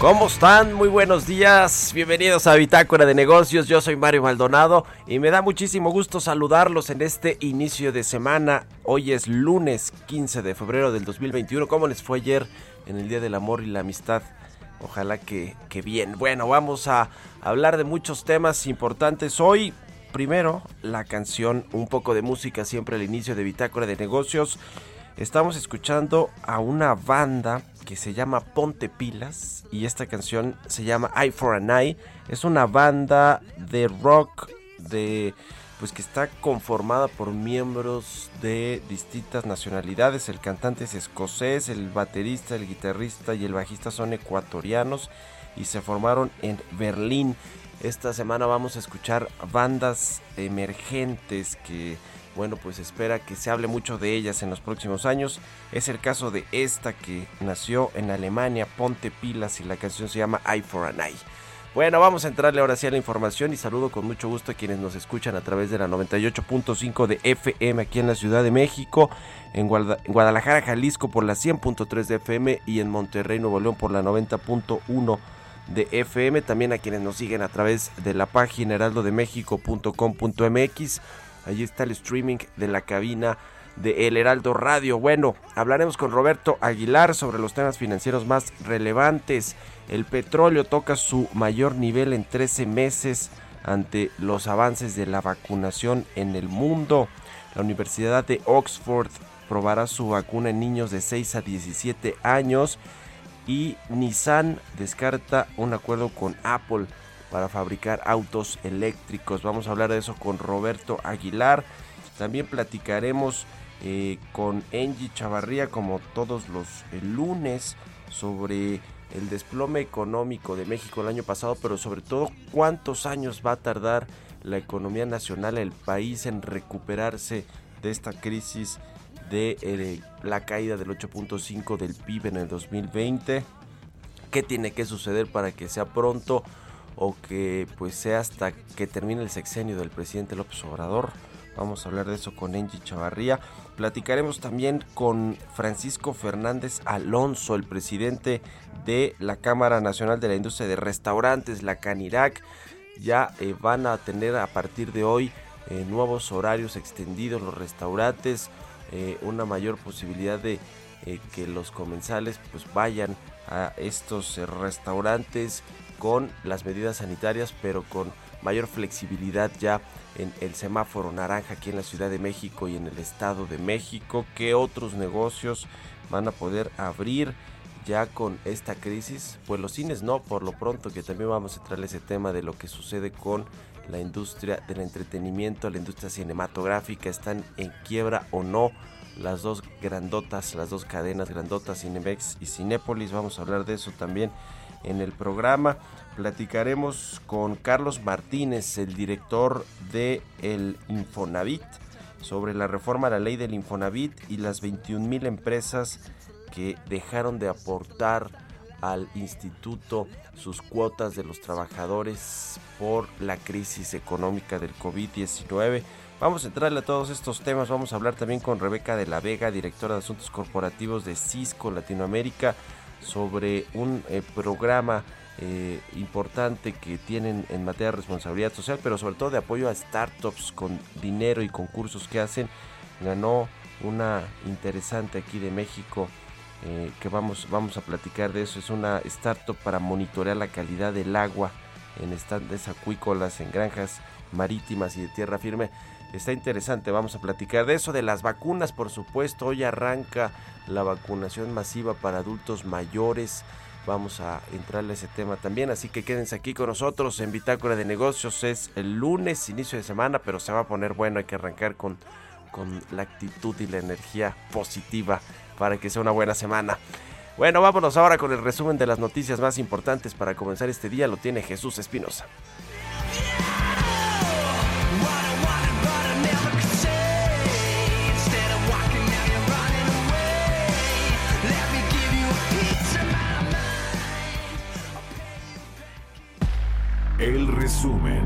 ¿Cómo están? Muy buenos días. Bienvenidos a Bitácora de Negocios. Yo soy Mario Maldonado y me da muchísimo gusto saludarlos en este inicio de semana. Hoy es lunes 15 de febrero del 2021. ¿Cómo les fue ayer en el Día del Amor y la Amistad? Ojalá que, que bien. Bueno, vamos a hablar de muchos temas importantes hoy. Primero, la canción, un poco de música siempre al inicio de Bitácora de Negocios. Estamos escuchando a una banda que se llama Ponte Pilas y esta canción se llama Eye for an Eye. Es una banda de rock de pues que está conformada por miembros de distintas nacionalidades. El cantante es escocés, el baterista, el guitarrista y el bajista son ecuatorianos y se formaron en Berlín. Esta semana vamos a escuchar bandas emergentes que bueno, pues espera que se hable mucho de ellas en los próximos años. Es el caso de esta que nació en Alemania, Ponte Pilas, y la canción se llama Eye for an Eye. Bueno, vamos a entrarle ahora sí a la información y saludo con mucho gusto a quienes nos escuchan a través de la 98.5 de FM aquí en la Ciudad de México, en Guada- en Guadalajara, Jalisco por la 100.3 de FM y en Monterrey, Nuevo León por la 90.1 de FM. También a quienes nos siguen a través de la página heraldodemexico.com.mx. Allí está el streaming de la cabina de El Heraldo Radio. Bueno, hablaremos con Roberto Aguilar sobre los temas financieros más relevantes. El petróleo toca su mayor nivel en 13 meses ante los avances de la vacunación en el mundo. La Universidad de Oxford probará su vacuna en niños de 6 a 17 años y Nissan descarta un acuerdo con Apple para fabricar autos eléctricos. Vamos a hablar de eso con Roberto Aguilar. También platicaremos eh, con Angie Chavarría como todos los eh, lunes sobre el desplome económico de México el año pasado, pero sobre todo cuántos años va a tardar la economía nacional, el país en recuperarse de esta crisis de eh, la caída del 8.5 del PIB en el 2020. ¿Qué tiene que suceder para que sea pronto o que pues sea hasta que termine el sexenio del presidente López Obrador? Vamos a hablar de eso con Angie Chavarría. Platicaremos también con Francisco Fernández Alonso, el presidente de la Cámara Nacional de la Industria de Restaurantes, la Canirac. Ya eh, van a tener a partir de hoy eh, nuevos horarios extendidos los restaurantes, eh, una mayor posibilidad de que los comensales pues vayan a estos restaurantes con las medidas sanitarias, pero con mayor flexibilidad ya en el semáforo naranja aquí en la Ciudad de México y en el Estado de México. ¿Qué otros negocios van a poder abrir ya con esta crisis? Pues los cines no, por lo pronto que también vamos a traer ese tema de lo que sucede con la industria del entretenimiento, la industria cinematográfica, están en quiebra o no las dos grandotas, las dos cadenas grandotas, Cinemex y Cinépolis. Vamos a hablar de eso también en el programa. Platicaremos con Carlos Martínez, el director de el Infonavit, sobre la reforma a la ley del Infonavit y las 21 mil empresas que dejaron de aportar al instituto sus cuotas de los trabajadores por la crisis económica del COVID-19. Vamos a entrarle a todos estos temas. Vamos a hablar también con Rebeca de la Vega, directora de Asuntos Corporativos de Cisco Latinoamérica, sobre un eh, programa eh, importante que tienen en materia de responsabilidad social, pero sobre todo de apoyo a startups con dinero y concursos que hacen. Ganó una interesante aquí de México eh, que vamos, vamos a platicar de eso. Es una startup para monitorear la calidad del agua en estantes acuícolas, en granjas marítimas y de tierra firme. Está interesante, vamos a platicar de eso, de las vacunas, por supuesto. Hoy arranca la vacunación masiva para adultos mayores. Vamos a entrarle a ese tema también, así que quédense aquí con nosotros en Bitácora de Negocios. Es el lunes, inicio de semana, pero se va a poner bueno. Hay que arrancar con, con la actitud y la energía positiva para que sea una buena semana. Bueno, vámonos ahora con el resumen de las noticias más importantes para comenzar este día. Lo tiene Jesús Espinosa. El resumen.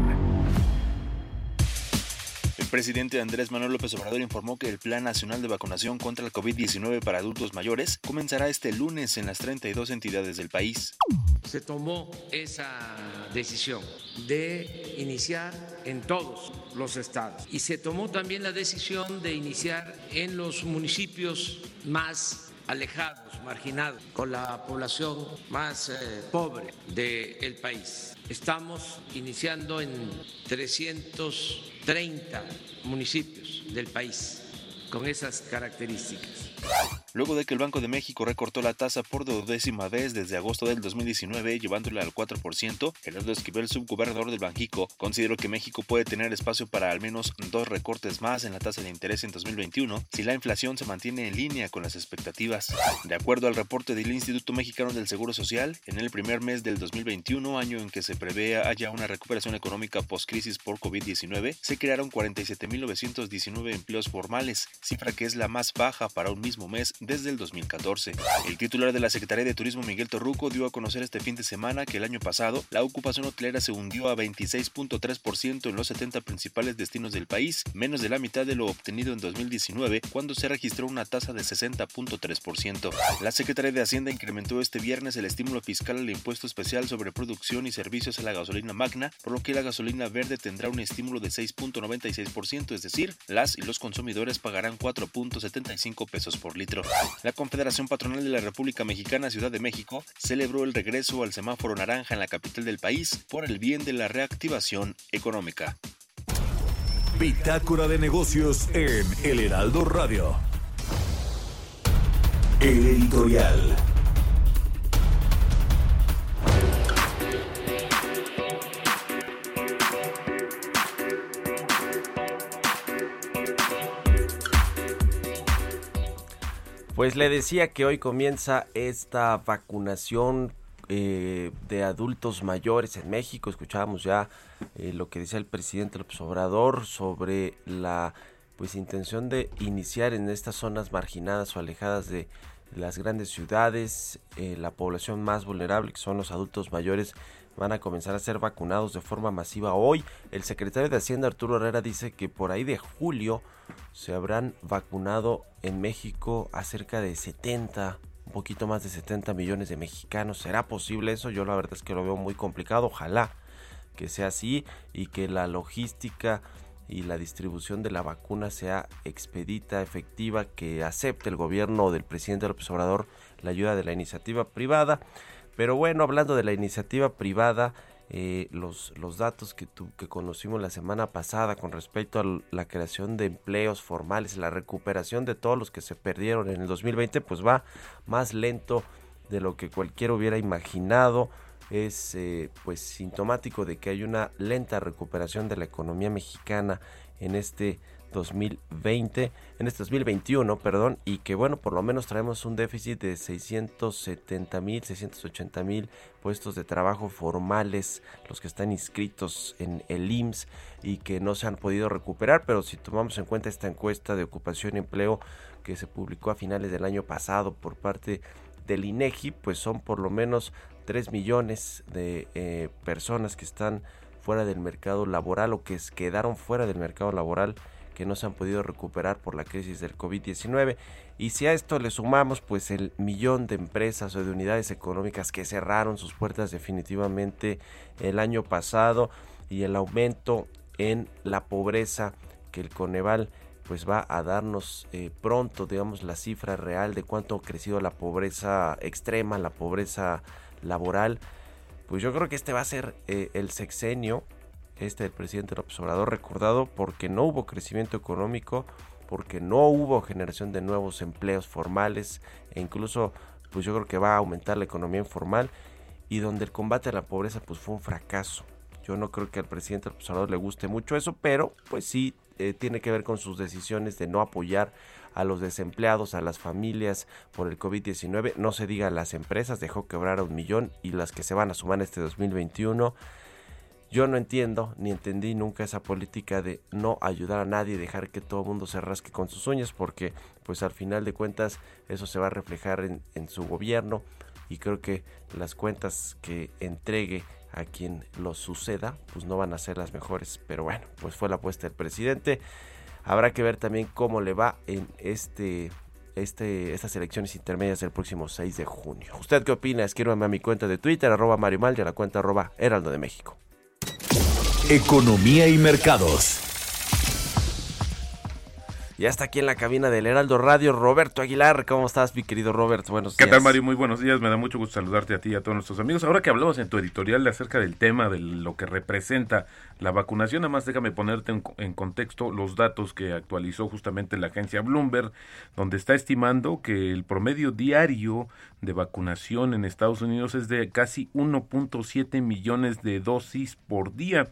El presidente Andrés Manuel López Obrador informó que el Plan Nacional de Vacunación contra el COVID-19 para adultos mayores comenzará este lunes en las 32 entidades del país. se tomó esa decisión de iniciar en todos los estados y se tomó también la decisión de iniciar en los municipios más alejados, marginados, con la población más eh, pobre del país. Estamos iniciando en 330 municipios del país con esas características. Luego de que el Banco de México recortó la tasa por duodécima vez desde agosto del 2019, llevándola al 4%, Gerardo Esquivel, subgobernador del Banjico, consideró que México puede tener espacio para al menos dos recortes más en la tasa de interés en 2021 si la inflación se mantiene en línea con las expectativas. De acuerdo al reporte del Instituto Mexicano del Seguro Social, en el primer mes del 2021, año en que se prevé haya una recuperación económica post-crisis por COVID-19, se crearon 47.919 empleos formales, cifra que es la más baja para un mismo mes desde el 2014. El titular de la Secretaría de Turismo Miguel Torruco dio a conocer este fin de semana que el año pasado la ocupación hotelera se hundió a 26.3% en los 70 principales destinos del país, menos de la mitad de lo obtenido en 2019 cuando se registró una tasa de 60.3%. La Secretaría de Hacienda incrementó este viernes el estímulo fiscal al impuesto especial sobre producción y servicios a la gasolina magna, por lo que la gasolina verde tendrá un estímulo de 6.96%, es decir, las y los consumidores pagarán 4.75 pesos La Confederación Patronal de la República Mexicana Ciudad de México celebró el regreso al semáforo naranja en la capital del país por el bien de la reactivación económica. Bitácora de negocios en El Heraldo Radio. El editorial. Pues le decía que hoy comienza esta vacunación eh, de adultos mayores en México. Escuchábamos ya eh, lo que decía el presidente López Obrador sobre la pues intención de iniciar en estas zonas marginadas o alejadas de las grandes ciudades, eh, la población más vulnerable, que son los adultos mayores, van a comenzar a ser vacunados de forma masiva hoy. El secretario de Hacienda Arturo Herrera dice que por ahí de julio se habrán vacunado en México a cerca de 70, un poquito más de 70 millones de mexicanos. ¿Será posible eso? Yo la verdad es que lo veo muy complicado. Ojalá que sea así y que la logística y la distribución de la vacuna sea expedita, efectiva, que acepte el gobierno del presidente López Obrador la ayuda de la iniciativa privada. Pero bueno, hablando de la iniciativa privada, eh, los, los datos que, tu, que conocimos la semana pasada con respecto a la creación de empleos formales, la recuperación de todos los que se perdieron en el 2020, pues va más lento de lo que cualquiera hubiera imaginado. Es eh, pues sintomático de que hay una lenta recuperación de la economía mexicana en este 2020, en este 2021, perdón, y que bueno, por lo menos traemos un déficit de 670 mil, 680 mil puestos de trabajo formales, los que están inscritos en el IMSS y que no se han podido recuperar, pero si tomamos en cuenta esta encuesta de ocupación y empleo que se publicó a finales del año pasado por parte del INEGI, pues son por lo menos 3 millones de eh, personas que están fuera del mercado laboral o que quedaron fuera del mercado laboral que no se han podido recuperar por la crisis del COVID-19. Y si a esto le sumamos pues el millón de empresas o de unidades económicas que cerraron sus puertas definitivamente el año pasado y el aumento en la pobreza que el Coneval pues va a darnos eh, pronto digamos la cifra real de cuánto ha crecido la pobreza extrema, la pobreza laboral, pues yo creo que este va a ser eh, el sexenio este del presidente López Obrador recordado porque no hubo crecimiento económico, porque no hubo generación de nuevos empleos formales e incluso pues yo creo que va a aumentar la economía informal y donde el combate a la pobreza pues fue un fracaso. Yo no creo que al presidente López Obrador le guste mucho eso, pero pues sí eh, tiene que ver con sus decisiones de no apoyar a los desempleados, a las familias por el COVID-19. No se diga las empresas, dejó quebrar a un millón y las que se van a sumar este 2021. Yo no entiendo ni entendí nunca esa política de no ayudar a nadie dejar que todo el mundo se rasque con sus uñas porque pues al final de cuentas eso se va a reflejar en, su gobierno y creo que las cuentas que entregue a quien lo suceda pues no van a ser las mejores pero bueno pues fue la apuesta del presidente habrá que ver también cómo le va en este este, estas elecciones intermedias del próximo 6 de junio. ¿Usted qué opina? Escríbame a mi cuenta de Twitter, arroba Mario Mal, a la cuenta arroba Heraldo de México. Economía y mercados. Ya está aquí en la cabina del Heraldo Radio Roberto Aguilar. ¿Cómo estás, mi querido Robert? Buenos ¿Qué días. tal, Mario? Muy buenos días. Me da mucho gusto saludarte a ti y a todos nuestros amigos. Ahora que hablamos en tu editorial acerca del tema de lo que representa la vacunación, nada más déjame ponerte en, en contexto los datos que actualizó justamente la agencia Bloomberg, donde está estimando que el promedio diario de vacunación en Estados Unidos es de casi 1.7 millones de dosis por día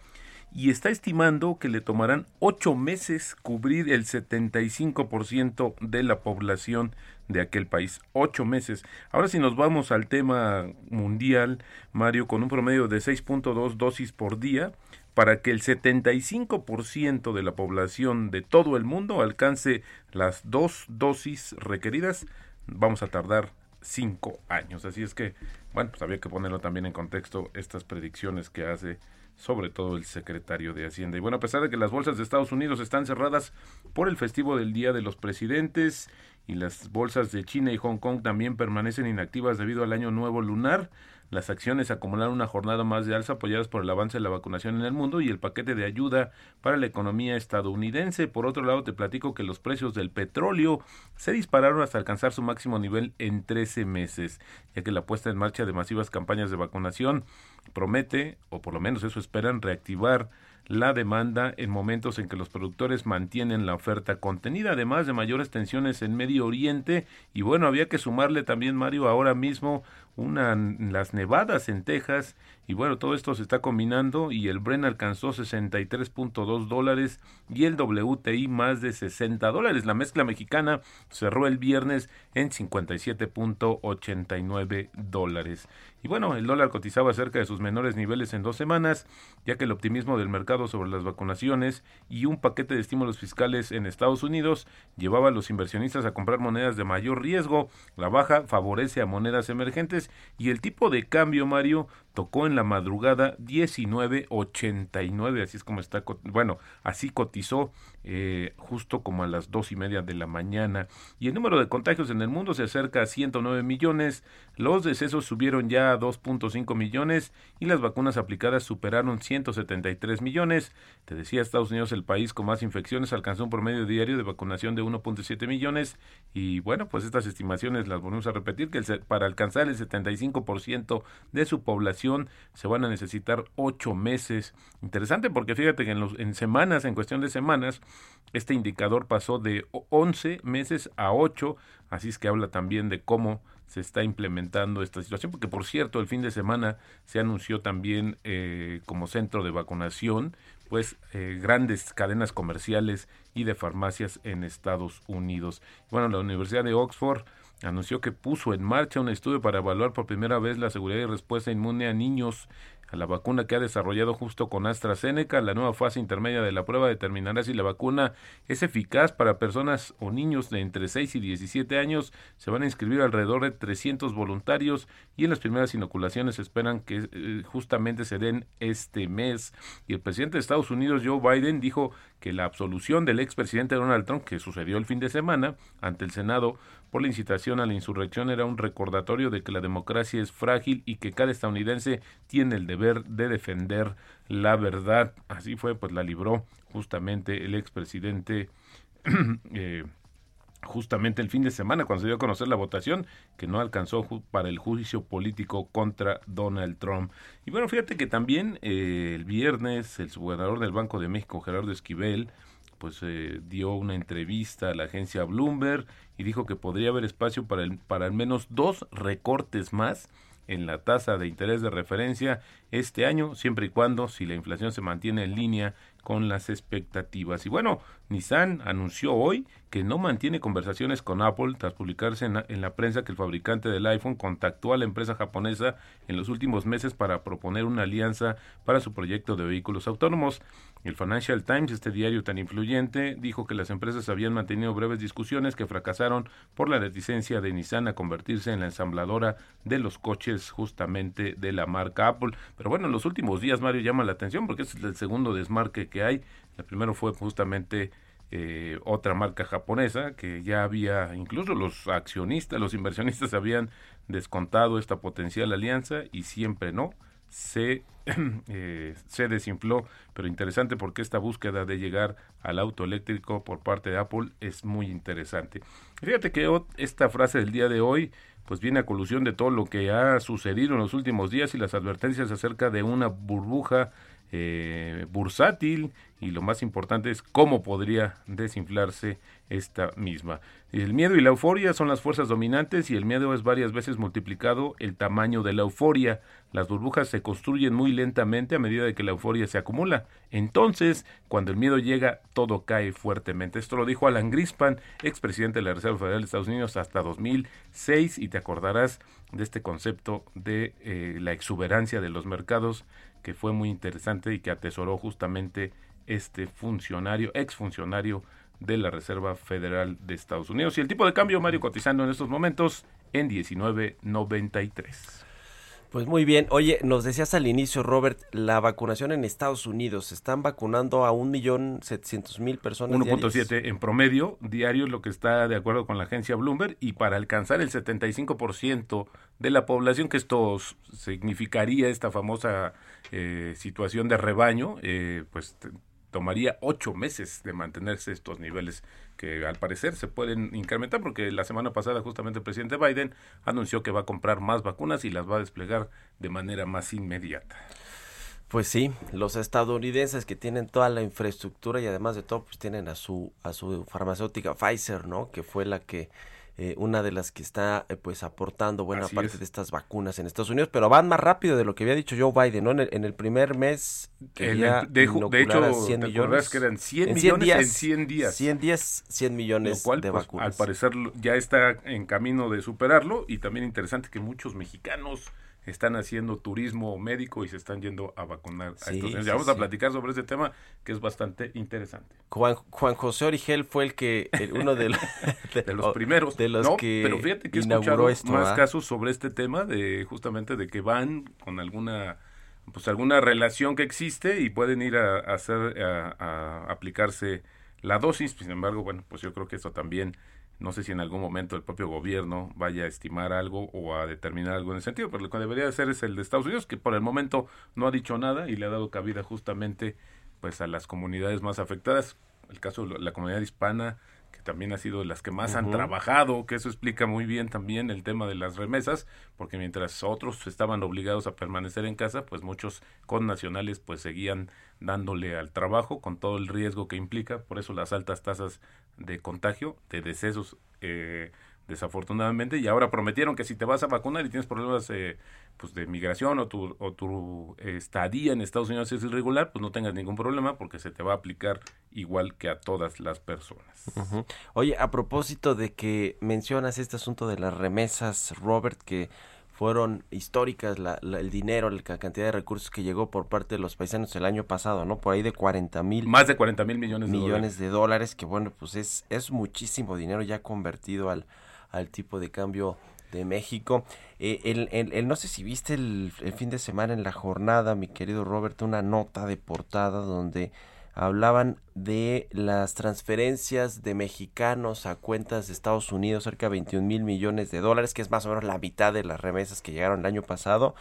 y está estimando que le tomarán ocho meses cubrir el 75% de la población de aquel país. Ocho meses. Ahora si nos vamos al tema mundial, Mario, con un promedio de 6.2 dosis por día, para que el 75% de la población de todo el mundo alcance las dos dosis requeridas, vamos a tardar cinco años. Así es que, bueno, pues había que ponerlo también en contexto estas predicciones que hace sobre todo el secretario de Hacienda. Y bueno, a pesar de que las bolsas de Estados Unidos están cerradas por el festivo del Día de los Presidentes y las bolsas de China y Hong Kong también permanecen inactivas debido al año nuevo lunar, las acciones acumularon una jornada más de alza apoyadas por el avance de la vacunación en el mundo y el paquete de ayuda para la economía estadounidense. Por otro lado, te platico que los precios del petróleo se dispararon hasta alcanzar su máximo nivel en 13 meses, ya que la puesta en marcha de masivas campañas de vacunación promete, o por lo menos eso esperan, reactivar la demanda en momentos en que los productores mantienen la oferta contenida, además de mayores tensiones en Medio Oriente. Y bueno, había que sumarle también, Mario, ahora mismo una, las nevadas en Texas. Y bueno, todo esto se está combinando y el Bren alcanzó 63.2 dólares y el WTI más de 60 dólares. La mezcla mexicana cerró el viernes en 57.89 dólares. Y bueno, el dólar cotizaba cerca de sus menores niveles en dos semanas, ya que el optimismo del mercado sobre las vacunaciones y un paquete de estímulos fiscales en Estados Unidos llevaba a los inversionistas a comprar monedas de mayor riesgo. La baja favorece a monedas emergentes y el tipo de cambio, Mario, tocó en la madrugada 19.89, así es como está, bueno, así cotizó eh, justo como a las dos y media de la mañana. Y el número de contagios en el mundo se acerca a 109 millones, los decesos subieron ya a 2.5 millones y las vacunas aplicadas superaron 173 millones. Te decía, Estados Unidos, el país con más infecciones, alcanzó un promedio diario de vacunación de 1.7 millones y bueno, pues estas estimaciones las volvemos a repetir, que para alcanzar el 75% de su población se van a necesitar ocho meses. Interesante porque fíjate que en, los, en semanas, en cuestión de semanas, este indicador pasó de 11 meses a 8, así es que habla también de cómo se está implementando esta situación, porque por cierto, el fin de semana se anunció también eh, como centro de vacunación, pues eh, grandes cadenas comerciales y de farmacias en Estados Unidos. Bueno, la Universidad de Oxford anunció que puso en marcha un estudio para evaluar por primera vez la seguridad y respuesta inmune a niños a la vacuna que ha desarrollado justo con AstraZeneca. La nueva fase intermedia de la prueba determinará si la vacuna es eficaz para personas o niños de entre 6 y 17 años. Se van a inscribir alrededor de 300 voluntarios y en las primeras inoculaciones esperan que eh, justamente se den este mes. Y el presidente de Estados Unidos, Joe Biden, dijo que la absolución del expresidente Donald Trump, que sucedió el fin de semana ante el Senado por la incitación a la insurrección, era un recordatorio de que la democracia es frágil y que cada estadounidense tiene el deber de defender la verdad. Así fue, pues la libró justamente el expresidente. eh, justamente el fin de semana cuando se dio a conocer la votación que no alcanzó para el juicio político contra Donald Trump. Y bueno, fíjate que también eh, el viernes el subgobernador del Banco de México, Gerardo Esquivel, pues eh, dio una entrevista a la agencia Bloomberg y dijo que podría haber espacio para, para al menos dos recortes más en la tasa de interés de referencia este año, siempre y cuando si la inflación se mantiene en línea con las expectativas. Y bueno, Nissan anunció hoy que no mantiene conversaciones con Apple tras publicarse en la, en la, prensa que el fabricante del iPhone contactó a la empresa japonesa en los últimos meses para proponer una alianza para su proyecto de vehículos autónomos. El Financial Times, este diario tan influyente, dijo que las empresas habían mantenido breves discusiones que fracasaron por la reticencia de Nissan a convertirse en la ensambladora de los coches justamente de la marca Apple. Pero bueno, en los últimos días, Mario, llama la atención porque es el segundo desmarque que hay. El primero fue justamente eh, otra marca japonesa que ya había, incluso los accionistas, los inversionistas habían descontado esta potencial alianza y siempre no se, eh, se desinfló, pero interesante porque esta búsqueda de llegar al auto eléctrico por parte de Apple es muy interesante. Fíjate que esta frase del día de hoy pues viene a colusión de todo lo que ha sucedido en los últimos días y las advertencias acerca de una burbuja eh, bursátil y lo más importante es cómo podría desinflarse esta misma. El miedo y la euforia son las fuerzas dominantes y el miedo es varias veces multiplicado el tamaño de la euforia. Las burbujas se construyen muy lentamente a medida de que la euforia se acumula. Entonces, cuando el miedo llega, todo cae fuertemente. Esto lo dijo Alan Grispan, expresidente de la Reserva Federal de Estados Unidos hasta 2006 y te acordarás de este concepto de eh, la exuberancia de los mercados que fue muy interesante y que atesoró justamente este funcionario, exfuncionario de la Reserva Federal de Estados Unidos. Y el tipo de cambio, Mario, cotizando en estos momentos en 19.93. Pues muy bien. Oye, nos decías al inicio, Robert, la vacunación en Estados Unidos. Están vacunando a 1.700.000 personas 1.7 en promedio diario, lo que está de acuerdo con la agencia Bloomberg. Y para alcanzar el 75% de la población, que esto significaría esta famosa eh, situación de rebaño, eh, pues tomaría ocho meses de mantenerse estos niveles que al parecer se pueden incrementar porque la semana pasada justamente el presidente Biden anunció que va a comprar más vacunas y las va a desplegar de manera más inmediata. Pues sí, los estadounidenses que tienen toda la infraestructura y además de todo pues tienen a su a su farmacéutica Pfizer, ¿no? Que fue la que eh, una de las que está eh, pues aportando buena Así parte es. de estas vacunas en Estados Unidos, pero van más rápido de lo que había dicho Joe Biden, ¿no? En el, en el primer mes quería de, de inocular a hecho, 100 ¿te millones. que eran 100 en millones 100 en 100 días? 100 días, 100 millones lo cual, de pues, vacunas. al parecer ya está en camino de superarlo y también interesante que muchos mexicanos están haciendo turismo médico y se están yendo a vacunar a Sí, estos niños. sí, Ya vamos a platicar sobre este tema que es bastante interesante. Juan, Juan José Origel fue el que, el- uno de, los- De los primeros. de los no, que pero fíjate que he inauguró escuchado esto, más ¿ah? casos sobre este tema de justamente de que van con alguna pues alguna relación que existe y pueden ir a, a hacer a, a aplicarse la dosis. Sin embargo, bueno, pues yo creo que esto también no sé si en algún momento el propio gobierno vaya a estimar algo o a determinar algo en ese sentido, pero lo que debería hacer es el de Estados Unidos, que por el momento no ha dicho nada y le ha dado cabida justamente pues a las comunidades más afectadas. El caso de la comunidad hispana, también ha sido de las que más han trabajado, que eso explica muy bien también el tema de las remesas, porque mientras otros estaban obligados a permanecer en casa, pues muchos connacionales pues seguían dándole al trabajo con todo el riesgo que implica, por eso las altas tasas de contagio, de decesos eh, desafortunadamente, y ahora prometieron que si te vas a vacunar y tienes problemas eh, pues de migración o tu, o tu estadía en Estados Unidos es irregular, pues no tengas ningún problema porque se te va a aplicar igual que a todas las personas. Oye, a propósito de que mencionas este asunto de las remesas, Robert, que fueron históricas la- la- el dinero, la ca- cantidad de recursos que llegó por parte de los paisanos el año pasado, ¿no? Por ahí de 40 mil Más de 40 mil millones de millones dólares. de dólares, que bueno, pues es, es muchísimo dinero ya convertido al, al tipo de cambio de México. Eh, el, el- el- no sé si viste el, el fin de semana en la jornada, mi querido Robert, una nota de portada donde hablaban de las transferencias de mexicanos a cuentas de Estados Unidos, cerca de 21 mil millones de dólares, que es más o menos la mitad de las remesas que llegaron el año pasado.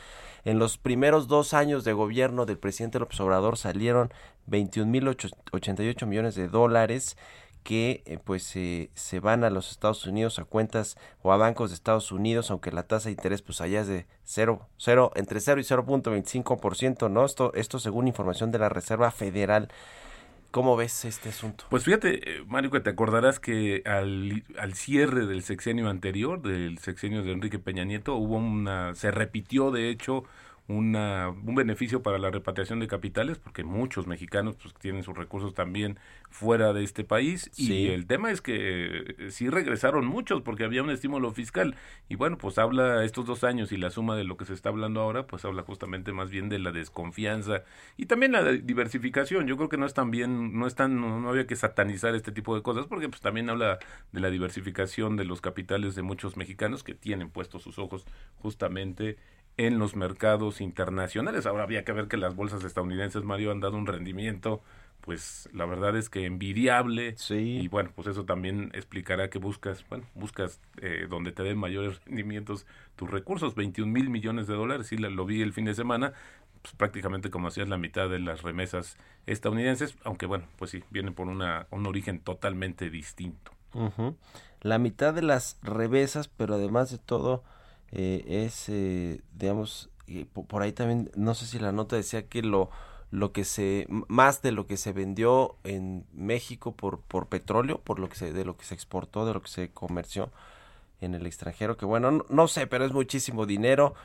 En los primeros dos años de gobierno del presidente López Obrador salieron 21 mil 88 millones de dólares que eh, pues eh, se van a los Estados Unidos a cuentas o a bancos de Estados Unidos, aunque la tasa de interés pues allá es de 0, 0 entre 0 y 0.25%, ¿no? Esto esto según información de la Reserva Federal. ¿Cómo ves este asunto? Pues fíjate, eh, Mario, que te acordarás que al, al cierre del sexenio anterior, del sexenio de Enrique Peña Nieto, hubo una, se repitió de hecho una, un beneficio para la repatriación de capitales, porque muchos mexicanos pues tienen sus recursos también fuera de este país, Sí. y el tema es que eh, sí regresaron muchos porque había un estímulo fiscal, y bueno, pues habla estos dos años y la suma de lo que se está hablando ahora, pues habla justamente más bien de la desconfianza y también la diversificación. Yo creo que no es tan bien, no es tan, no, no había que satanizar este tipo de cosas porque pues también habla de la diversificación de los capitales de muchos mexicanos que tienen puestos sus ojos justamente en los mercados internacionales. Ahora había que ver que las bolsas estadounidenses, Mario, han dado un rendimiento, pues la verdad es que envidiable. Sí. Y bueno, pues eso también explicará que buscas, bueno, buscas eh, donde te den mayores rendimientos tus recursos, 21 mil millones de dólares, sí, lo vi el fin de semana, pues prácticamente como hacías la mitad de las remesas estadounidenses, aunque bueno, pues sí, vienen por una, un origen totalmente distinto. La mitad de las remesas, pero además de todo, eh, es, eh, digamos, por ahí también, no sé si la nota decía que lo, lo que se, más de lo que se vendió en México por, por petróleo, por lo que se, de lo que se exportó, de lo que se comerció en el extranjero, que bueno, no, no sé, pero es muchísimo dinero.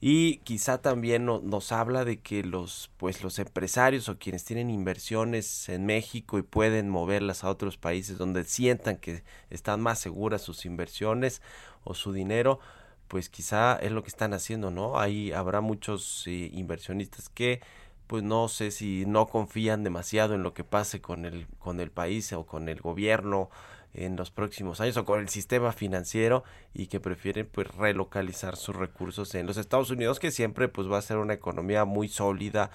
Y quizá también no- nos habla de que los pues los empresarios o quienes tienen inversiones en México y pueden moverlas a otros países donde sientan que están más seguras sus inversiones o su dinero, pues quizá es lo que están haciendo, ¿no? Ahí habrá muchos eh, inversionistas que pues no sé si no confían demasiado en lo que pase con el con el país o con el gobierno en los próximos años o con el sistema financiero y que prefieren pues relocalizar sus recursos en los Estados Unidos que siempre pues va a ser una economía muy sólida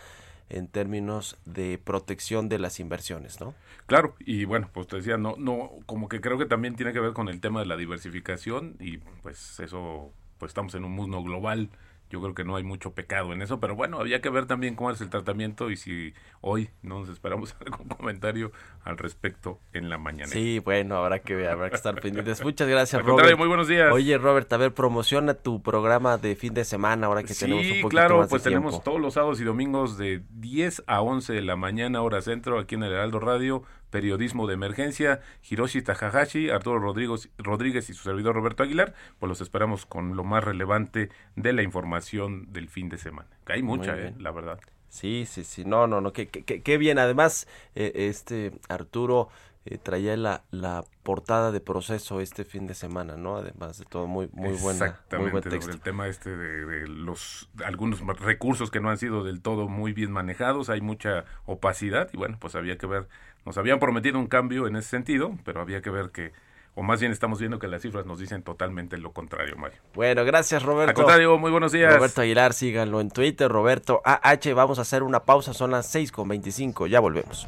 en términos de protección de las inversiones, ¿no? Claro, y bueno, pues te decía, no, no, como que creo que también tiene que ver con el tema de la diversificación y pues eso, pues estamos en un mundo global, yo creo que no hay mucho pecado en eso, pero bueno, había que ver también cómo es el tratamiento y si hoy no nos esperamos algún comentario al respecto en la mañana. Sí, bueno, habrá que habrá que estar pendientes. Muchas gracias, Robert. muy buenos días. Oye, Robert, a ver, promociona tu programa de fin de semana ahora que Sí, tenemos un poquito claro, más de pues tenemos tiempo. todos los sábados y domingos de 10 a 11 de la mañana, hora centro, aquí en el Heraldo Radio, periodismo de emergencia, Hiroshi Takahashi, Arturo Rodríguez, Rodríguez y su servidor Roberto Aguilar, pues los esperamos con lo más relevante de la información del fin de semana. Que hay mucha, eh, la verdad. Sí, sí, sí, no, no, no, qué- qué bien. Además, eh, este Arturo eh, traía la, la portada de proceso este fin de semana, ¿no? Además de todo, muy, muy buena, muy Exactamente, sobre el tema este de, de los algunos recursos que no han sido del todo muy bien manejados, hay mucha opacidad y bueno, pues había que ver, nos habían prometido un cambio en ese sentido, pero había que ver que, o más bien estamos viendo que las cifras nos dicen totalmente lo contrario, Mario. Bueno, gracias, Roberto. Al contrario, muy buenos días. Roberto Aguilar, síganlo en Twitter, Roberto AH. Vamos a hacer una pausa, son las 6 con 25, ya volvemos.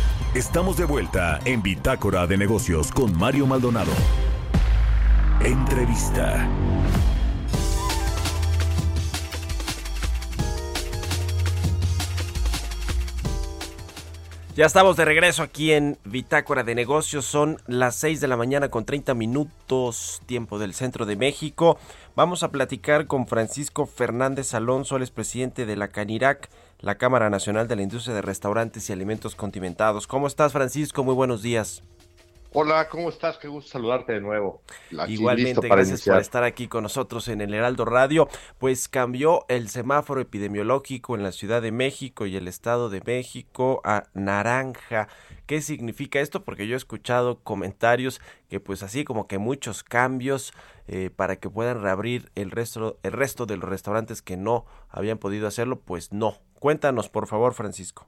Estamos de vuelta en Bitácora de Negocios con Mario Maldonado. Entrevista. Ya estamos de regreso aquí en Bitácora de Negocios. Son las 6 de la mañana con 30 minutos, tiempo del centro de México. Vamos a platicar con Francisco Fernández Alonso, él es presidente de la CANIRAC, la Cámara Nacional de la Industria de Restaurantes y Alimentos Condimentados. ¿Cómo estás, Francisco? Muy buenos días. Hola, ¿cómo estás? Qué gusto saludarte de nuevo. Aquí Igualmente, gracias iniciar. por estar aquí con nosotros en el Heraldo Radio. Pues cambió el semáforo epidemiológico en la Ciudad de México y el Estado de México a naranja. ¿Qué significa esto? Porque yo he escuchado comentarios que pues así como que muchos cambios eh, para que puedan reabrir el resto, el resto de los restaurantes que no habían podido hacerlo, pues no. Cuéntanos, por favor, Francisco.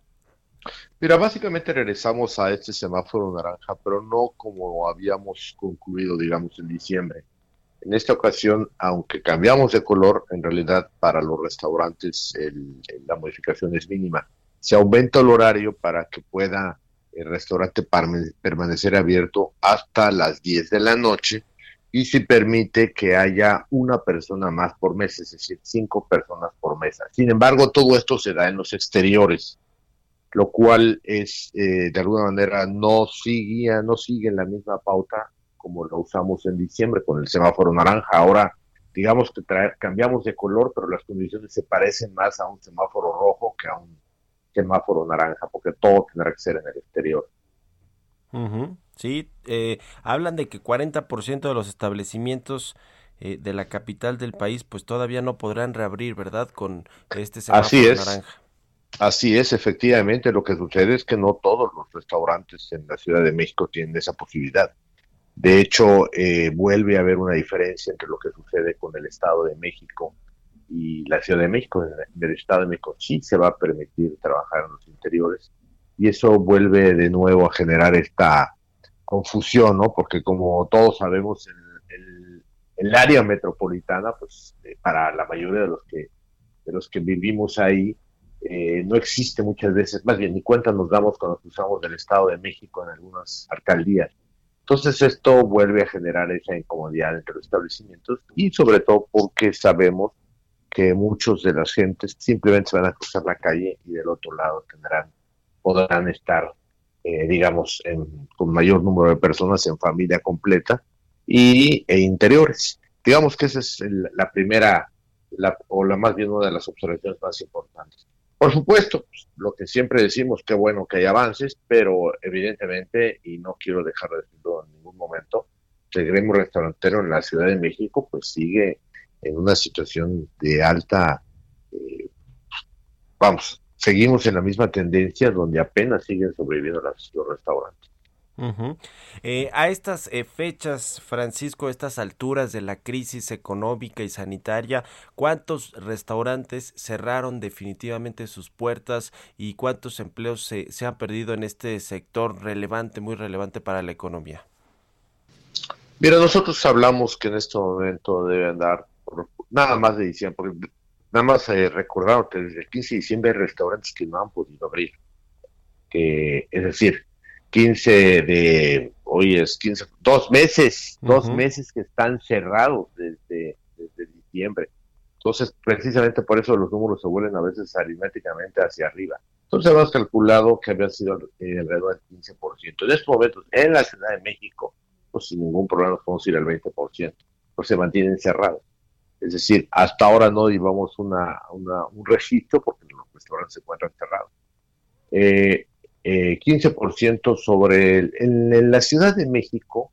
Mira, básicamente regresamos a este semáforo naranja, pero no como habíamos concluido, digamos, en diciembre. En esta ocasión, aunque cambiamos de color, en realidad para los restaurantes el- la modificación es mínima. Se aumenta el horario para que pueda el restaurante permanecer abierto hasta las 10 de la noche y se permite que haya una persona más por mes, es decir, cinco personas por mesa. Sin embargo, todo esto se da en los exteriores lo cual es eh, de alguna manera no sigue, no sigue la misma pauta como lo usamos en diciembre con el semáforo naranja. Ahora, digamos que trae- cambiamos de color, pero las condiciones se parecen más a un semáforo rojo que a un semáforo naranja, porque todo tendrá que ser en el exterior. Sí, eh, hablan de que 40% de los establecimientos eh, de la capital del país pues todavía no podrán reabrir, ¿verdad? Con este semáforo Así es. naranja. Así es, efectivamente, lo que sucede es que no todos los restaurantes en la Ciudad de México tienen esa posibilidad. De hecho, eh, vuelve a haber una diferencia entre lo que sucede con el Estado de México y la Ciudad de México. En el Estado de México sí se va a permitir trabajar en los interiores y eso vuelve de nuevo a generar esta confusión, ¿no? Porque como todos sabemos, el, área metropolitana, pues eh, para la mayoría de los que de los que vivimos ahí, eh, no existe muchas veces, más bien ni cuenta nos damos cuando cruzamos del Estado de México en algunas alcaldías. Entonces esto vuelve a generar esa incomodidad entre los establecimientos y sobre todo porque sabemos que muchos de las gentes simplemente van a cruzar la calle y del otro lado tendrán, podrán estar, eh, digamos, con mayor número de personas en familia completa y e interiores. Digamos que esa es la primera, o la más bien una de las observaciones más importantes. Por supuesto, pues, lo que siempre decimos, qué bueno que hay avances, pero evidentemente, y no quiero dejar de decirlo en ningún momento, el gremio restaurantero en la Ciudad de México pues sigue en una situación de alta, eh, vamos, seguimos en la misma tendencia donde apenas siguen sobreviviendo las- los restaurantes. Eh, a estas eh, fechas, Francisco, a estas alturas de la crisis económica y sanitaria, ¿cuántos restaurantes cerraron definitivamente sus puertas y cuántos empleos se, se han perdido en este sector relevante, muy relevante para la economía? Mira, nosotros hablamos que en este momento debe andar por- nada más de diciembre, porque nada más eh, recordar que desde el 15 de diciembre hay restaurantes que no han podido abrir. Que, es decir, 15 de, hoy es 15, dos meses, dos Ujú. meses que están cerrados desde, desde diciembre. Entonces, precisamente por eso los números se vuelven a veces aritméticamente hacia arriba. Entonces, hemos calculado que había sido eh, alrededor del 15%. En estos momentos, en la Ciudad de México, pues sin ningún problema nos podemos ir al 20%, pues se mantienen cerrados. Es decir, hasta ahora no llevamos una, una- un registro porque los restaurantes se encuentran cerrados. Eh, eh, 15% sobre el, en, en la Ciudad de México,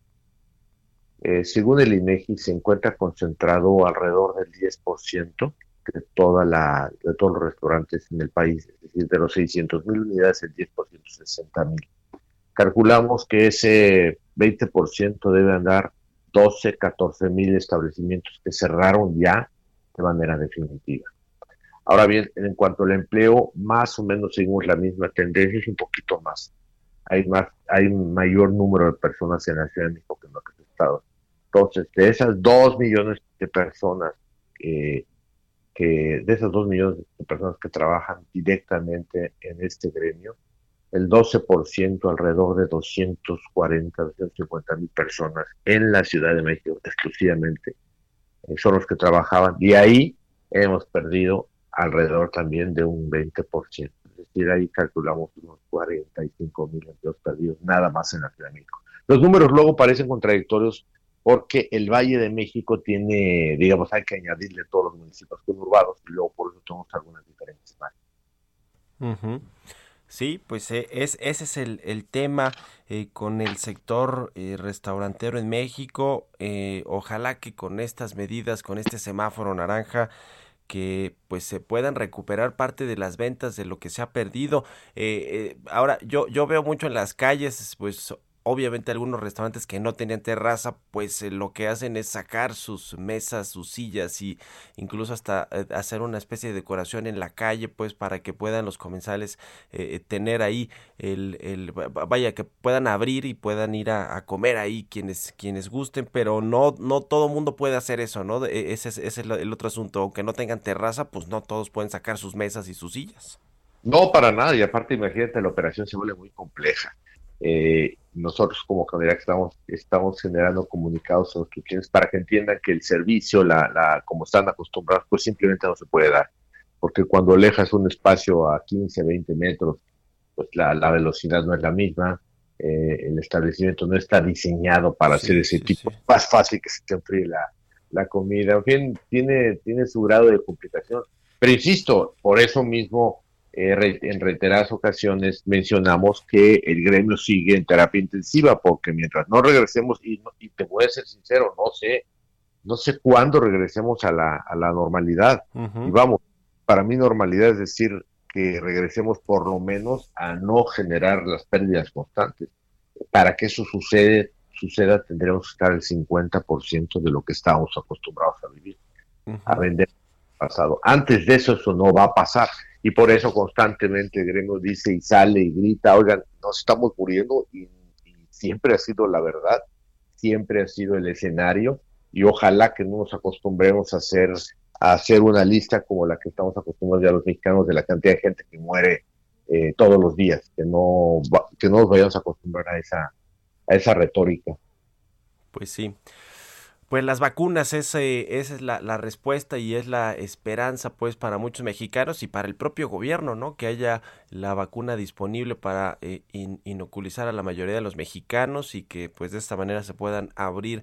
eh, según el INEGI, se encuentra concentrado alrededor del 10% de, toda la, de todos los restaurantes en el país. Es decir, de los 600 mil unidades, el 10% es 60 mil. Calculamos que ese 20% debe andar 12, 14 mil establecimientos que cerraron ya de manera definitiva. Ahora bien, en cuanto al empleo, más o menos seguimos la misma tendencia, es un poquito más. Hay más, hay mayor número de personas en la Ciudad de México que en otros estados. Entonces, de esas dos millones de personas que, de esas dos millones de personas que trabajan directamente en este gremio, el 12%, alrededor de 240, 250 mil personas en la Ciudad de México exclusivamente, eh, son los que trabajaban. Y ahí hemos perdido alrededor también de un 20%. Es decir, ahí calculamos unos 45 mil empleos perdidos, nada más en la Ciudad de México. Los números luego parecen contradictorios porque el Valle de México tiene, digamos, hay que añadirle todos los municipios conurbados y luego por eso tenemos algunas diferencias más. Sí, pues eh, es, ese es el, el tema eh, con el sector eh, restaurantero en México. Eh, ojalá que con estas medidas, con este semáforo naranja, que pues se puedan recuperar parte de las ventas de lo que se ha perdido. Ahora, yo, yo veo mucho en las calles, pues obviamente algunos restaurantes que no tenían terraza, pues eh, lo que hacen es sacar sus mesas, sus sillas y incluso hasta eh, hacer una especie de decoración en la calle, pues para que puedan los comensales eh, tener ahí el, el, va- va- vaya, que puedan abrir y puedan ir a, comer ahí quienes, quienes gusten, pero no, no todo mundo puede hacer eso, ¿no? E- Ese es, ese es lo- el otro asunto, aunque no tengan terraza, pues no todos pueden sacar sus mesas y sus sillas. No, para nada, y aparte imagínate, la operación se vuelve muy compleja. Eh, nosotros como Canadá estamos, estamos generando comunicados a nuestros clientes para que entiendan que el servicio, la, la, como están acostumbrados, pues simplemente no se puede dar. Porque cuando alejas un espacio a 15, 20 metros, pues la, la velocidad no es la misma, eh, el establecimiento no está diseñado para Sí, hacer ese sí, tipo, sí. más fácil que se te enfríe la, la comida. En fin, tiene, tiene su grado de complicación. Pero insisto, por eso mismo, eh, en reiteradas ocasiones mencionamos que el gremio sigue en terapia intensiva, porque mientras no regresemos, y, no- y te voy a ser sincero, no sé, no sé cuándo regresemos a la, a la normalidad. Ujú. Y vamos, para mí normalidad es decir que regresemos por lo menos a no generar las pérdidas constantes. Para que eso sucede, suceda, tendremos que estar al 50% de lo que estábamos acostumbrados a vivir a Ujú. vender pasado. Antes de eso, eso no va a pasar. Y por eso constantemente gremio dice y sale y grita, oigan, nos estamos muriendo y, siempre ha sido la verdad, siempre ha sido el escenario y ojalá que no nos acostumbremos a hacer, a hacer una lista como la que estamos acostumbrados ya los mexicanos de la cantidad de gente que muere eh, todos los días, que no, que no nos vayamos a acostumbrar a esa, a esa retórica. Pues sí. Pues las vacunas, ese, esa es la, la respuesta y es la esperanza pues para muchos mexicanos y para el propio gobierno, ¿no? Que haya la vacuna disponible para eh, in- inoculizar a la mayoría de los mexicanos y que pues de esta manera se puedan abrir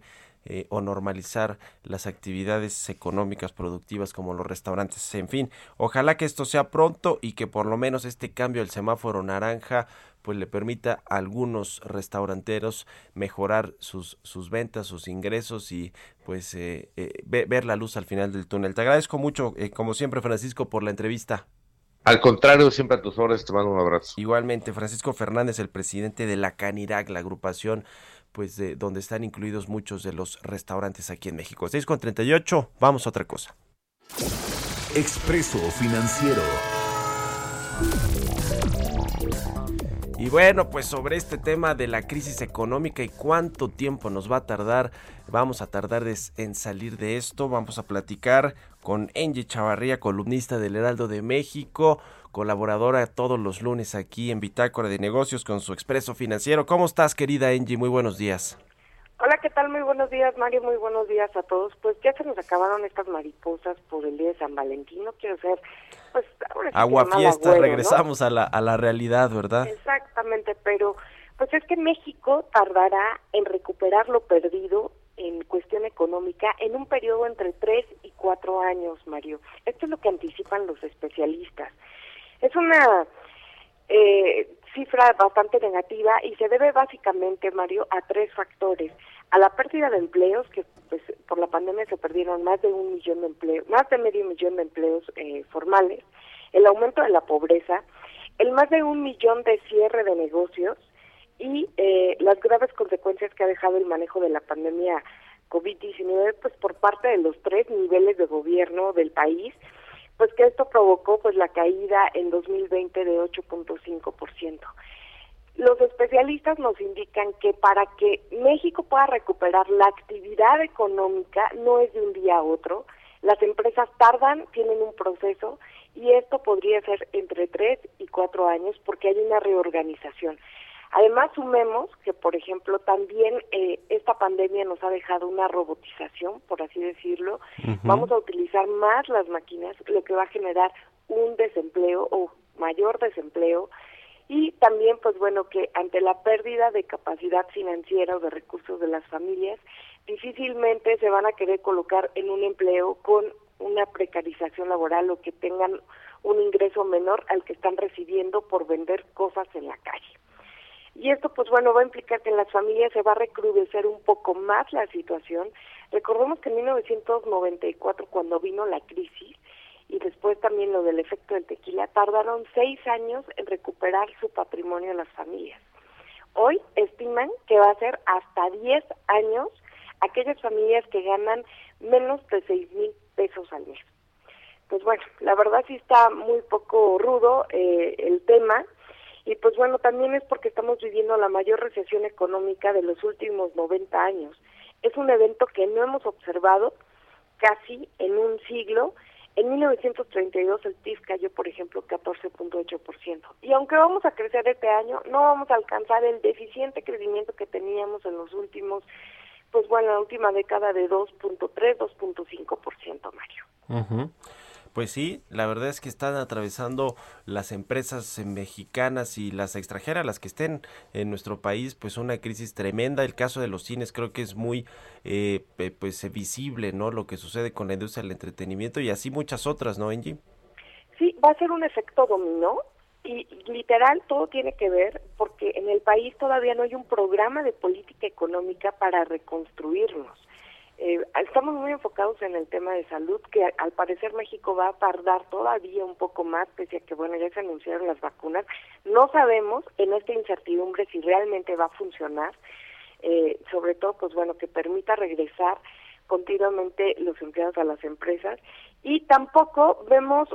eh, o normalizar las actividades económicas productivas como los restaurantes. En fin, ojalá que esto sea pronto y que por lo menos este cambio del semáforo naranja pues le permita a algunos restauranteros mejorar sus, sus ventas, sus ingresos y pues eh, eh, ve- ver la luz al final del túnel. Te agradezco mucho, eh, como siempre, Francisco, por la entrevista. Al contrario, siempre a tus órdenes, te mando un abrazo. Igualmente, Francisco Fernández, el presidente de la Canirac, la agrupación pues de donde están incluidos muchos de los restaurantes aquí en México. 6 con 38, vamos a otra cosa. Expreso Financiero. Y bueno, pues sobre este tema de la crisis económica y cuánto tiempo nos va a tardar, vamos a tardar en salir de esto, vamos a platicar con Angie Chavarría, columnista del Heraldo de México, colaboradora todos los lunes aquí en Bitácora de Negocios con su Expreso Financiero. ¿Cómo estás, querida Angie? Muy buenos días. Hola, ¿qué tal? Muy buenos días, Mario. Muy buenos días a todos. Pues ya se nos acabaron estas mariposas por el día de San Valentín. No quiero ser, pues, ahora sí Agua fiesta, agüero, ¿no? regresamos a la, a la realidad, ¿verdad? Exactamente, pero pues es que México tardará en recuperar lo perdido en cuestión económica en un periodo entre tres y cuatro años, Mario. Esto es lo que anticipan los especialistas. Es una eh, cifra bastante negativa y se debe básicamente, Mario, a tres factores. A la pérdida de empleos, que pues por la pandemia se perdieron más de un millón de empleos, más de medio millón de empleos eh, formales, el aumento de la pobreza, el más de un millón de cierre de negocios. Y eh, las graves consecuencias que ha dejado el manejo de la pandemia COVID-19 pues por parte de los tres niveles de gobierno del país, pues que esto provocó pues la caída en 2020 de 8.5%. Los especialistas nos indican que para que México pueda recuperar la actividad económica no es de un día a otro, las empresas tardan, tienen un proceso y esto podría ser entre tres y cuatro años porque hay una reorganización. Además, sumemos que, por ejemplo, también eh, esta pandemia nos ha dejado una robotización, por así decirlo. Vamos a utilizar más las máquinas, lo que va a generar un desempleo o mayor desempleo y también pues bueno que ante la pérdida de capacidad financiera o de recursos de las familias difícilmente se van a querer colocar en un empleo con una precarización laboral o que tengan un ingreso menor al que están recibiendo por vender cosas en la calle. Y esto, pues bueno, va a implicar que en las familias se va a recrudecer un poco más la situación. Recordemos que en 1994, cuando vino la crisis, y después también lo del efecto del tequila, tardaron seis años en recuperar su patrimonio las familias. Hoy estiman que va a ser hasta 10 años aquellas familias que ganan menos de seis mil pesos al mes. Pues bueno, la verdad sí está muy poco rudo eh, el tema y pues bueno, también es porque estamos viviendo la mayor recesión económica de los últimos 90 años. Es un evento que no hemos observado casi en un siglo en 1932 el PIB cayó, por ejemplo, 14.8%. Y aunque vamos a crecer este año, no vamos a alcanzar el deficiente crecimiento que teníamos en los últimos, pues bueno, la última década de 2.3, 2.5%, Mario. Ujú. Pues sí, la verdad es que están atravesando las empresas eh, mexicanas y las extranjeras, las que estén en nuestro país, pues una crisis tremenda. El caso de los cines creo que es muy eh, pues eh, visible, ¿no? Lo que sucede con la industria del entretenimiento y así muchas otras, ¿no, Angie? Sí, va a ser un efecto dominó y literal todo tiene que ver porque en el país todavía no hay un programa de política económica para reconstruirnos. Eh, estamos muy enfocados en el tema de salud, que al parecer México va a tardar todavía un poco más, pese a que, bueno, ya se anunciaron las vacunas. No sabemos en esta incertidumbre si realmente va a funcionar, eh, sobre todo, pues bueno, que permita regresar continuamente los empleados a las empresas y tampoco vemos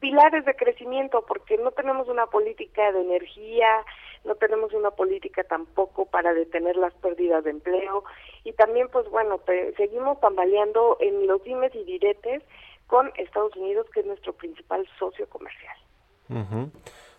pilares de crecimiento porque no tenemos una política de energía, no tenemos una política tampoco para detener las pérdidas de empleo y también pues bueno, seguimos tambaleando en los dimes y diretes con Estados Unidos que es nuestro principal socio comercial. Ujú.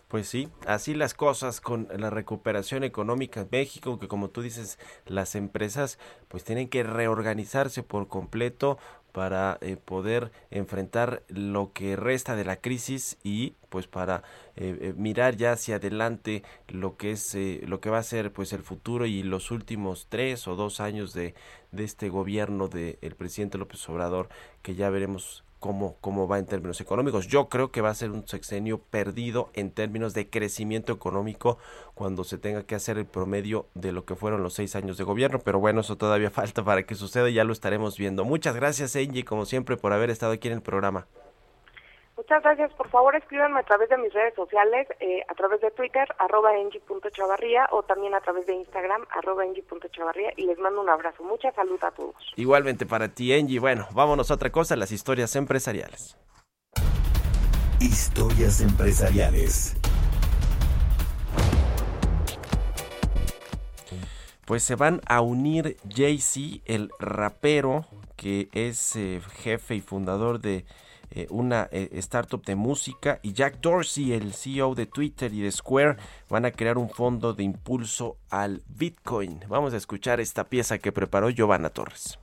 Pues sí, así las cosas con la recuperación económica en México, que como tú dices, las empresas pues tienen que reorganizarse por completo para eh, poder enfrentar lo que resta de la crisis y pues para eh, eh, mirar ya hacia adelante lo que es eh, lo que va a ser pues el futuro y los últimos tres o dos años de, de este gobierno del presidente López Obrador que ya veremos cómo, cómo va en términos económicos. Yo creo que va a ser un sexenio perdido en términos de crecimiento económico cuando se tenga que hacer el promedio de lo que fueron los seis años de gobierno, pero bueno, eso todavía falta para que suceda y ya lo estaremos viendo. Muchas gracias, Angie, como siempre, por haber estado aquí en el programa. Muchas gracias. Por favor, escríbanme a través de mis redes sociales, eh, a través de Twitter, arroba engie.chavarría, o también a través de Instagram, arroba engie.chavarría, y les mando un abrazo. Mucha salud a todos. Igualmente para ti, Angie. Bueno, vámonos a otra cosa, las historias empresariales. Historias empresariales. Pues se van a unir Jay-Z, el rapero que es eh, jefe y fundador de eh, una eh, startup de música, y Jack Dorsey, el CEO de Twitter y de Square, van a crear un fondo de impulso al Bitcoin. Vamos a escuchar esta pieza que preparó Giovanna Torres.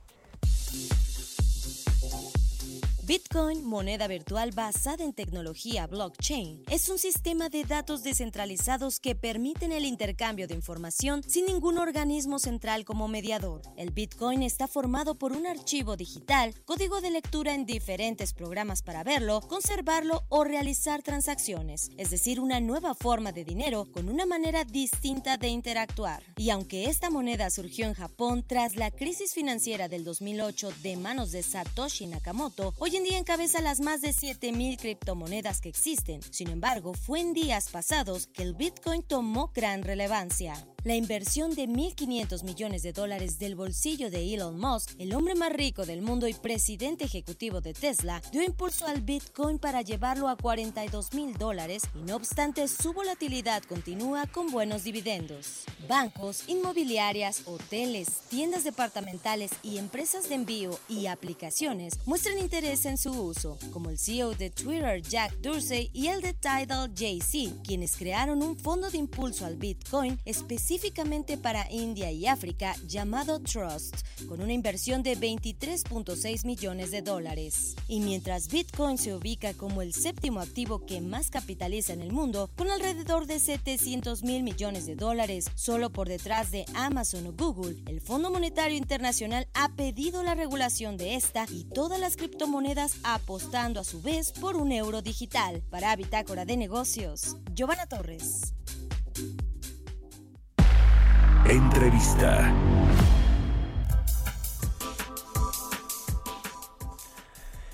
Bitcoin, moneda virtual basada en tecnología blockchain, es un sistema de datos descentralizados que permiten el intercambio de información sin ningún organismo central como mediador. El Bitcoin está formado por un archivo digital, código de lectura en diferentes programas para verlo, conservarlo o realizar transacciones, es decir, una nueva forma de dinero con una manera distinta de interactuar. Y aunque esta moneda surgió en Japón tras la crisis financiera del 2008 de manos de Satoshi Nakamoto, hoy en día encabeza las más de 7000 criptomonedas que existen. Sin embargo, fue en días pasados que el Bitcoin tomó gran relevancia. La inversión de 1.500 millones de dólares del bolsillo de Elon Musk, el hombre más rico del mundo y presidente ejecutivo de Tesla, dio impulso al Bitcoin para llevarlo a 42 mil dólares y no obstante su volatilidad continúa con buenos dividendos. Bancos, inmobiliarias, hoteles, tiendas departamentales y empresas de envío y aplicaciones muestran interés en su uso, como el CEO de Twitter Jack Dorsey y el de Tidal Jay-Z, quienes crearon un fondo de impulso al Bitcoin específico específicamente para India y África llamado Trust, con una inversión de 23.6 millones de dólares. Y mientras Bitcoin se ubica como el séptimo activo que más capitaliza en el mundo, con alrededor de 700 mil millones de dólares, solo por detrás de Amazon o Google, el Fondo Monetario Internacional ha pedido la regulación de esta y todas las criptomonedas apostando a su vez por un euro digital. Para Bitácora de Negocios, Giovanna Torres. Entrevista.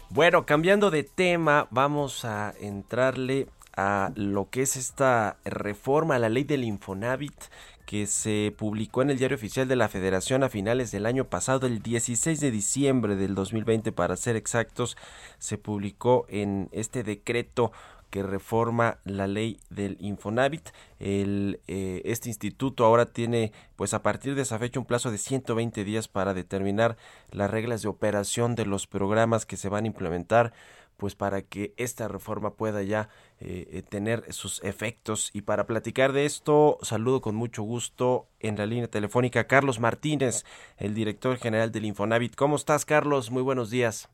Bueno, cambiando de tema, vamos a entrarle a lo que es esta reforma a la ley del Infonavit que se publicó en el Diario Oficial de la Federación a finales del año pasado, el 16 de diciembre del 2020 para ser exactos, se publicó en este decreto que reforma la ley del Infonavit. El, eh, este instituto ahora tiene, pues a partir de esa fecha, un plazo de 120 días para determinar las reglas de operación de los programas que se van a implementar pues para que esta reforma pueda ya eh, eh, tener sus efectos. Y para platicar de esto, saludo con mucho gusto en la línea telefónica Carlos Martínez, el director general del Infonavit. ¿Cómo estás, Carlos? Muy buenos días.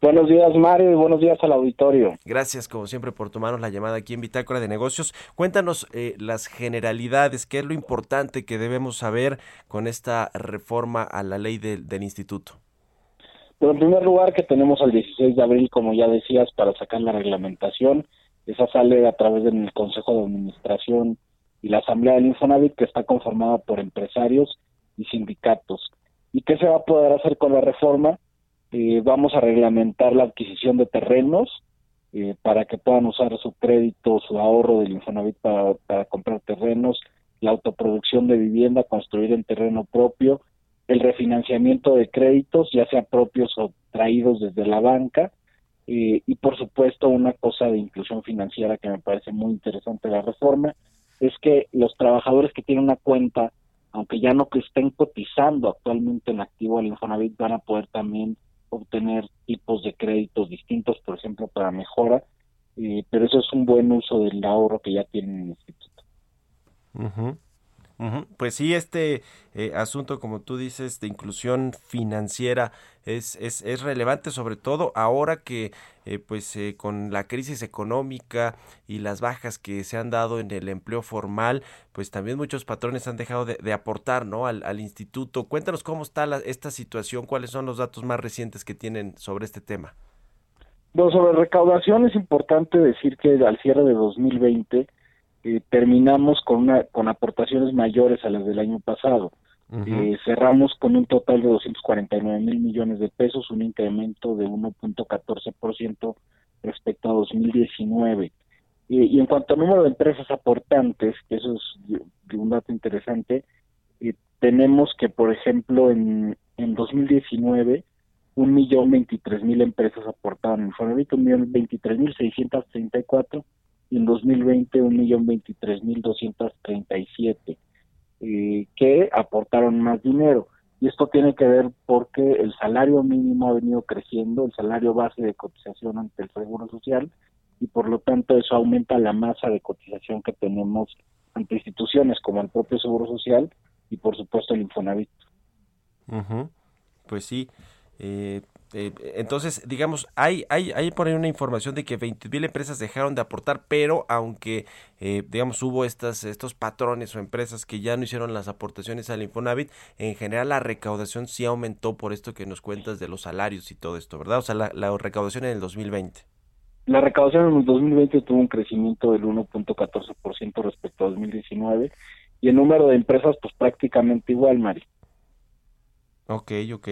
Buenos días, Mario, y buenos días al auditorio. Gracias, como siempre, por tomarnos la llamada aquí en Bitácora de Negocios. Cuéntanos eh, las generalidades, qué es lo importante que debemos saber con esta reforma a la ley del, del instituto. Pero en primer lugar, que tenemos al 16 de abril, como ya decías, para sacar la reglamentación. Esa sale a través del Consejo de Administración y la Asamblea del Infonavit, que está conformada por empresarios y sindicatos. ¿Y qué se va a poder hacer con la reforma? Eh, vamos a reglamentar la adquisición de terrenos eh, para que puedan usar su crédito, su ahorro del Infonavit para, para comprar terrenos, la autoproducción de vivienda, construir en terreno propio, el refinanciamiento de créditos, ya sea propios o traídos desde la banca, eh, y por supuesto una cosa de inclusión financiera que me parece muy interesante la reforma, es que los trabajadores que tienen una cuenta, aunque ya no que estén cotizando actualmente en activo al Infonavit, van a poder también obtener tipos de créditos distintos, por ejemplo, para mejora, eh, pero eso es un buen uso del ahorro que ya tienen en el instituto. Pues sí, este eh, asunto, como tú dices, de inclusión financiera es, es, es relevante, sobre todo ahora que, eh, pues, eh, con la crisis económica y las bajas que se han dado en el empleo formal, pues también muchos patrones han dejado de, aportar, ¿no? Al, al instituto. Cuéntanos cómo está la- esta situación, cuáles son los datos más recientes que tienen sobre este tema. Bueno, sobre recaudación es importante decir que al cierre de 2020 eh, terminamos con una con aportaciones mayores a las del año pasado. Eh, cerramos con un total de 249 mil millones de pesos, un incremento de 1.14% respecto a 2019. Eh, y en cuanto al número de empresas aportantes, que eso es un dato interesante, eh, tenemos que, por ejemplo, en, en 2019, un millón veintitrés mil empresas aportaban en Infonavit, un millón veintitrés mil seiscientos treinta y cuatro, y en 2020 un millón veintitrés mil doscientos treinta y siete eh, que aportaron más dinero. Y esto tiene que ver porque el salario mínimo ha venido creciendo, el salario base de cotización ante el Seguro Social, y por lo tanto eso aumenta la masa de cotización que tenemos ante instituciones como el propio Seguro Social y por supuesto el Infonavit. Ujú. Pues sí. eh, eh, entonces, digamos, hay, hay, hay por ahí una información de que 20 mil empresas dejaron de aportar, pero aunque, eh, digamos, hubo estas, estos patrones o empresas que ya no hicieron las aportaciones al Infonavit, en general la recaudación sí aumentó por esto que nos cuentas de los salarios y todo esto, ¿verdad? O sea, la, la recaudación en el 2020. La recaudación en el 2020 tuvo un crecimiento del 1.14% respecto a 2019 y el número de empresas pues prácticamente igual, Mari. Ok, ok.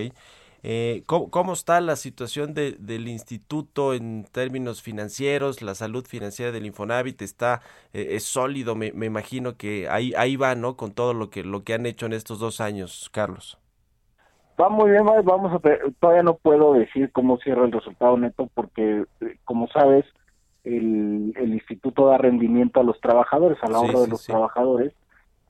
Eh, ¿cómo, cómo está la situación de- del instituto en términos financieros? La salud financiera del Infonavit está eh, es sólido, me, me imagino que ahí ahí va, ¿no? Con todo lo que lo que han hecho en estos dos años, Carlos. Va muy bien, vamos a todavía no puedo decir cómo cierra el resultado neto porque, eh, como sabes, el, el instituto da rendimiento a los trabajadores, al Sí, ahorro de los sí. trabajadores,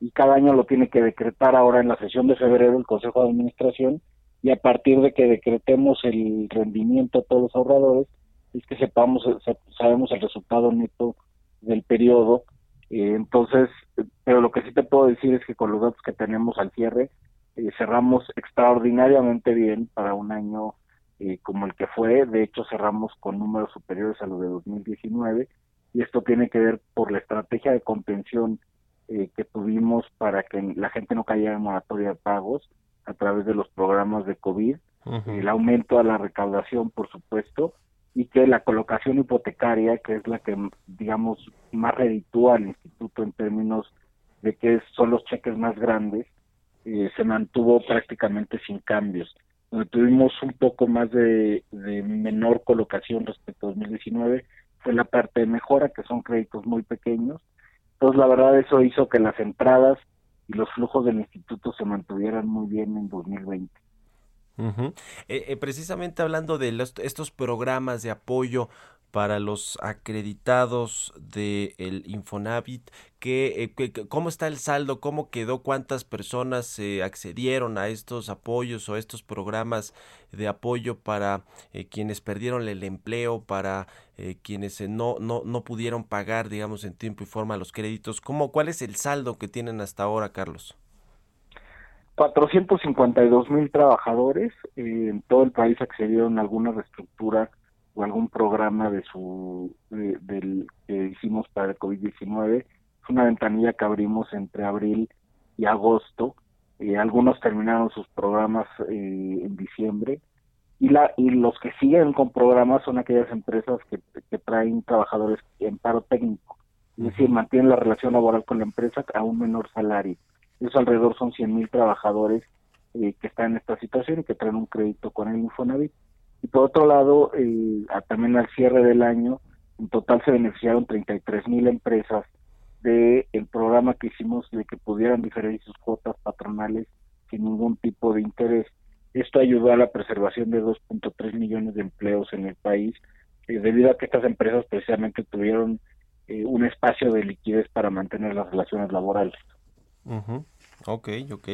y cada año lo tiene que decretar ahora en la sesión de febrero el Consejo de Administración, y a partir de que decretemos el rendimiento a todos los ahorradores, es que sepamos, se- sabemos el resultado neto del periodo Eh, entonces, pero lo que sí te puedo decir es que con los datos que tenemos al cierre, eh, cerramos extraordinariamente bien para un año eh, como el que fue. De hecho, cerramos con números superiores a los de 2019 y esto tiene que ver por la estrategia de contención que tuvimos para que la gente no cayera en moratoria de pagos a través de los programas de COVID, el aumento a la recaudación, por supuesto, y que la colocación hipotecaria, que es la que, digamos, más reditúa al instituto en términos de que son los cheques más grandes, eh, se mantuvo prácticamente sin cambios. Donde tuvimos un poco más de, de menor colocación respecto a 2019 fue la parte de mejora, que son créditos muy pequeños. Entonces, la verdad, eso hizo que las entradas y los flujos del instituto se mantuvieran muy bien en 2020. Ujú. Eh, eh, precisamente hablando de los- estos programas de apoyo para los acreditados del Infonavit, ¿qué, eh, qué- qué- ¿cómo está el saldo? ¿Cómo quedó? ¿Cuántas personas eh, accedieron a estos apoyos o a estos programas de apoyo para eh, quienes perdieron el empleo, para eh, quienes eh, no, no, no pudieron pagar, digamos, en tiempo y forma los créditos? ¿Cómo, ¿Cuál es el saldo que tienen hasta ahora, Carlos? 452 mil trabajadores en todo el país accedieron a alguna reestructura o algún programa de su de- del que hicimos para el COVID-19. Es una ventanilla que abrimos entre abril y agosto. Eh, algunos terminaron sus programas eh, en diciembre y la y los que siguen con programas son aquellas empresas que, que traen trabajadores en paro técnico, es decir, mantienen la relación laboral con la empresa a un menor salario. Eso alrededor son 100 mil trabajadores eh, que están en esta situación y que traen un crédito con el Infonavit. Y por otro lado, eh, también al cierre del año, en total se beneficiaron 33 mil empresas de el programa que hicimos de que pudieran diferir sus cuotas patronales sin ningún tipo de interés. Esto ayudó a la preservación de 2.3 millones de empleos en el país, eh, debido a que estas empresas precisamente tuvieron eh, un espacio de liquidez para mantener las relaciones laborales. Ujú. Ok, ok.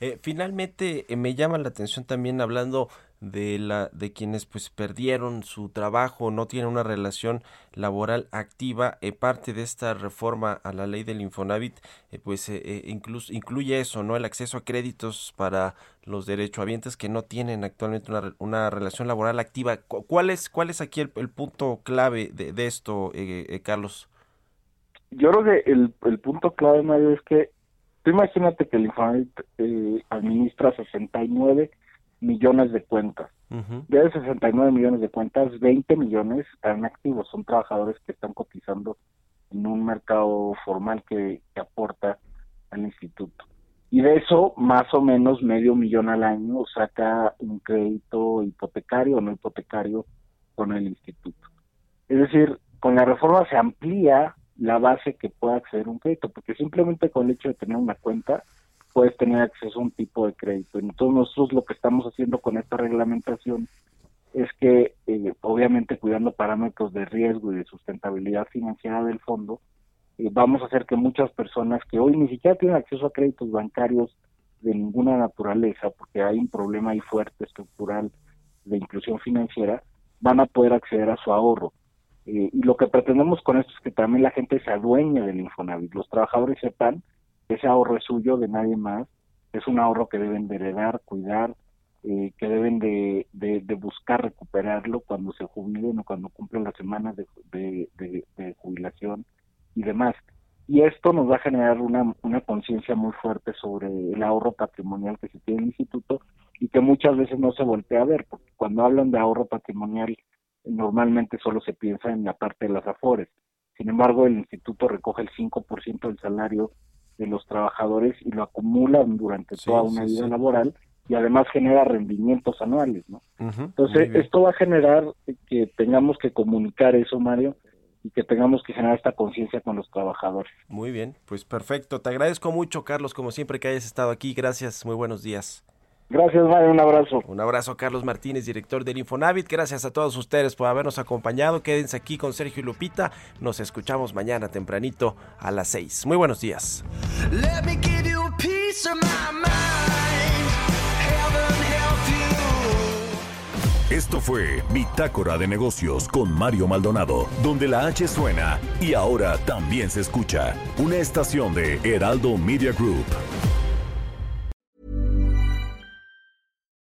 Eh, finalmente eh, me llama la atención también hablando de la de quienes pues perdieron su trabajo, no tienen una relación laboral activa. eh, parte de esta reforma a la ley del Infonavit, pues eh, eh, inclus- incluye eso, no el acceso a créditos para los derechohabientes que no tienen actualmente una, una relación laboral activa. Cu- ¿Cuál es cuál es aquí el, punto clave de, de esto, Carlos? Yo creo que el, el punto clave, Mario, es que tú imagínate que el Infonavit eh, administra 69 millones de cuentas. Ujú. De esos 69 millones de cuentas, 20 millones están activos, son trabajadores que están cotizando en un mercado formal que, que aporta al instituto. Y de eso, más o menos medio millón al año saca un crédito hipotecario o no hipotecario con el instituto. Es decir, con la reforma se amplía la base que pueda acceder a un crédito, porque simplemente con el hecho de tener una cuenta puedes tener acceso a un tipo de crédito. Entonces nosotros lo que estamos haciendo con esta reglamentación es que, eh, obviamente cuidando parámetros de riesgo y de sustentabilidad financiera del fondo, eh, vamos a hacer que muchas personas que hoy ni siquiera tienen acceso a créditos bancarios de ninguna naturaleza, porque hay un problema ahí fuerte estructural de inclusión financiera, van a poder acceder a su ahorro. Eh, y lo que pretendemos con esto es que también la gente se adueñe del Infonavit, los trabajadores sepan que ese ahorro es suyo, de nadie más, es un ahorro que deben de heredar, cuidar, eh, que deben de, de, de buscar recuperarlo cuando se jubilen o cuando cumplen las semanas de- de jubilación y demás. Y esto nos va a generar una, una conciencia muy fuerte sobre el ahorro patrimonial que se tiene en el instituto y que muchas veces no se voltea a ver, porque cuando hablan de ahorro patrimonial normalmente solo se piensa en la parte de las afores. Sin embargo, el instituto recoge el 5% del salario de los trabajadores y lo acumulan durante Sí, toda una sí, vida sí. laboral y además genera rendimientos anuales, ¿no? Entonces, esto va a generar que tengamos que comunicar eso, Mario, y que tengamos que generar esta conciencia con los trabajadores. Muy bien, pues perfecto. Te agradezco mucho, Carlos, como siempre que hayas estado aquí. Gracias, muy buenos días. Gracias, Mario, un abrazo. Un abrazo a Carlos Martínez, director del Infonavit. Gracias a todos ustedes por habernos acompañado. Quédense aquí con Sergio y Lupita. Nos escuchamos mañana tempranito a las 6. Muy buenos días. Let me give you a piece of my mind. Heaven help you. Esto fue Bitácora de Negocios con Mario Maldonado, donde la H suena y ahora también se escucha. Una estación de Heraldo Media Group.